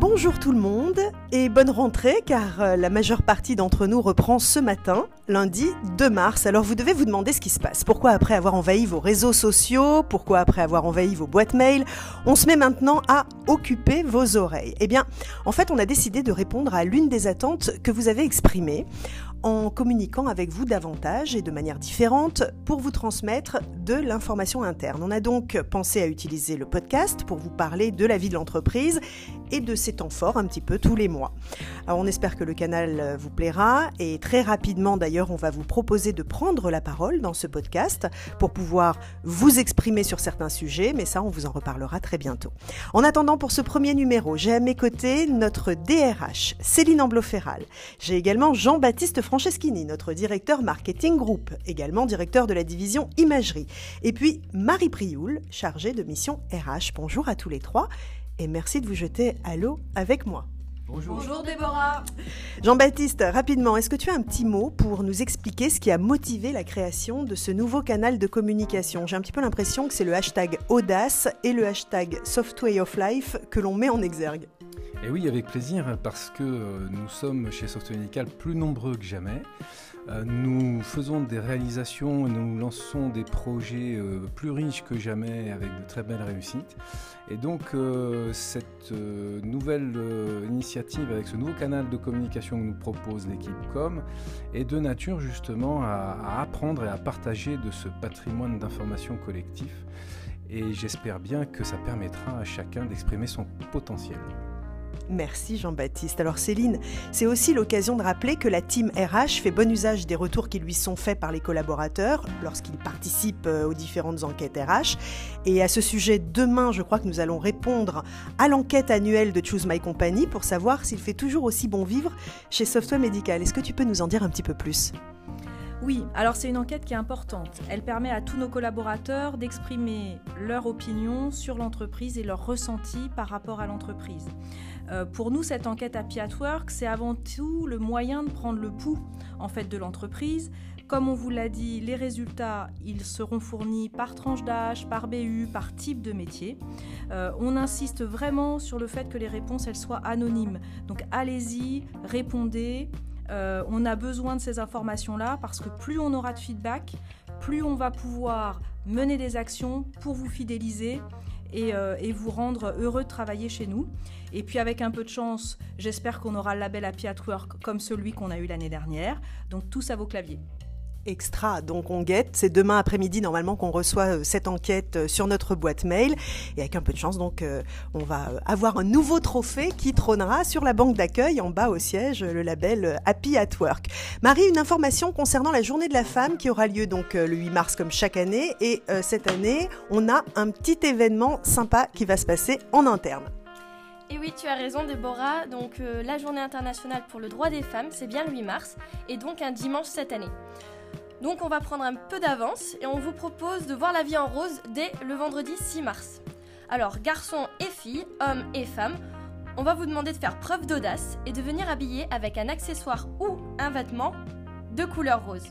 Bonjour tout le monde et bonne rentrée car euh, la majeure partie d'entre nous reprend ce matin, lundi 2 mars. Alors vous devez vous demander ce qui se passe. Pourquoi après avoir envahi vos réseaux sociaux, pourquoi après avoir envahi vos boîtes mail, on se met maintenant à occuper vos oreilles Eh bien, en fait, on a décidé de répondre à l'une des attentes que vous avez exprimées en communiquant avec vous davantage et de manière différente pour vous transmettre de l'information interne. On a donc pensé à utiliser le podcast pour vous parler de la vie de l'entreprise et de ses temps forts un petit peu tous les mois. Alors on espère que le canal vous plaira et très rapidement d'ailleurs on va vous proposer de prendre la parole dans ce podcast pour pouvoir vous exprimer sur certains sujets, mais ça on vous en reparlera très bientôt. En attendant pour ce premier numéro, j'ai à mes côtés notre DRH Céline Ambloferral. J'ai également Jean-Baptiste Franceschini, notre directeur marketing groupe, également directeur de la division imagerie. Et puis Marie Prioul, chargée de mission RH. Bonjour à tous les trois et merci de vous jeter à l'eau avec moi. Bonjour. Bonjour Déborah. Jean-Baptiste, rapidement, est-ce que tu as un petit mot pour nous expliquer ce qui a motivé la création de ce nouveau canal de communication? J'ai un petit peu l'impression que c'est le hashtag audace et le hashtag software of life que l'on met en exergue. Et oui, avec plaisir, parce que euh, nous sommes chez Software Medical plus nombreux que jamais. Euh, nous faisons des réalisations, nous lançons des projets euh, plus riches que jamais avec de très belles réussites. Et donc cette nouvelle initiative avec ce nouveau canal de communication que nous propose l'équipe Com est de nature justement à, apprendre et à partager de ce patrimoine d'information collectif. Et j'espère bien que ça permettra à chacun d'exprimer son potentiel. Merci Jean-Baptiste. Alors Céline, c'est aussi l'occasion de rappeler que la team RH fait bon usage des retours qui lui sont faits par les collaborateurs lorsqu'ils participent euh, aux différentes enquêtes RH. Et à ce sujet, demain, je crois que nous allons répondre à l'enquête annuelle de Choose My Company pour savoir s'il fait toujours aussi bon vivre chez Software Medical. Est-ce que tu peux nous en dire un petit peu plus? Oui, alors c'est une enquête qui est importante. Elle permet à tous nos collaborateurs d'exprimer leur opinion sur l'entreprise et leur ressenti par rapport à l'entreprise. Euh, pour nous, cette enquête Happy at Work, c'est avant tout le moyen de prendre le pouls en fait de l'entreprise. Comme on vous l'a dit, les résultats, ils seront fournis par tranche d'âge, par BU, par type de métier. Euh, on insiste vraiment sur le fait que les réponses, elles soient anonymes. Donc allez-y, répondez. Euh, on a besoin de ces informations-là parce que plus on aura de feedback, plus on va pouvoir mener des actions pour vous fidéliser euh, et, vous rendre heureux de travailler chez nous. Et puis avec un peu de chance, j'espère qu'on aura le label Happy at Work comme celui qu'on a eu l'année dernière. Donc tous à vos claviers extra. Donc on guette. C'est demain après-midi normalement qu'on reçoit euh, cette enquête euh, sur notre boîte mail. Et avec un peu de chance, donc on va avoir un nouveau trophée qui trônera sur la banque d'accueil en bas au siège, le label Happy at Work. Marie, une information concernant la journée de la femme qui aura lieu donc le 8 mars comme chaque année. Et cette année, on a un petit événement sympa qui va se passer en interne. Et oui, tu as raison, Déborah. Donc, la journée internationale pour le droit des femmes, c'est bien le 8 mars, et donc un dimanche cette année. Donc on va prendre un peu d'avance et on vous propose de voir la vie en rose dès le vendredi 6 mars. Alors garçons et filles, hommes et femmes, on va vous demander de faire preuve d'audace et de venir habiller avec un accessoire ou un vêtement de couleur rose.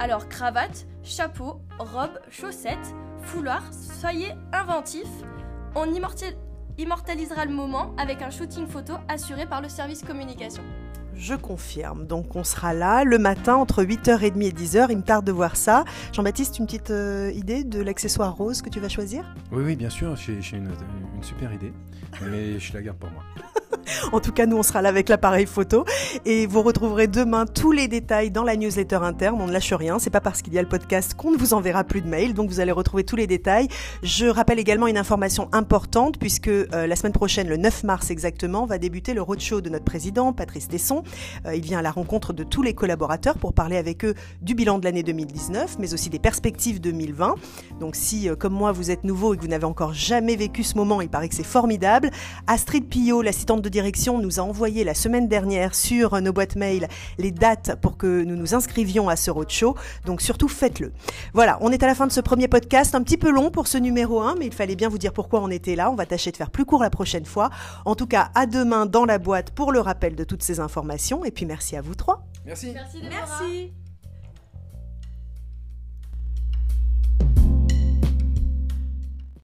Alors cravate, chapeau, robe, chaussettes, foulard, soyez inventifs. On immortalisera le moment avec un shooting photo assuré par le service communication. Je confirme. Donc on sera là le matin entre 8h30 et 10h. Il me tarde de voir ça. Jean-Baptiste, une petite euh, idée de l'accessoire rose que tu vas choisir? Oui, oui, bien sûr. J'ai une, une super idée. Mais je la garde pour moi. En tout cas, nous, on sera là avec l'appareil photo. Et vous retrouverez demain tous les détails dans la newsletter interne. On ne lâche rien. C'est pas parce qu'il y a le podcast qu'on ne vous enverra plus de mails. Donc, vous allez retrouver tous les détails. Je rappelle également une information importante puisque euh, la semaine prochaine, le 9 mars exactement, va débuter le roadshow de notre président, Patrice Tesson. Euh, il vient à la rencontre de tous les collaborateurs pour parler avec eux du bilan de l'année 2019, mais aussi des perspectives 2020. Donc, si, euh, comme moi, vous êtes nouveau et que vous n'avez encore jamais vécu ce moment, il paraît que c'est formidable. Astrid Pillot, l'assistante de direction nous a envoyé la semaine dernière sur nos boîtes mail les dates pour que nous nous inscrivions à ce roadshow. Donc surtout faites-le. Voilà, on est à la fin de ce premier podcast, un petit peu long pour ce numéro 1, mais il fallait bien vous dire pourquoi on était là. On va tâcher de faire plus court la prochaine fois. En tout cas, à demain dans la boîte pour le rappel de toutes ces informations. Et puis merci à vous trois. Merci. Merci. merci.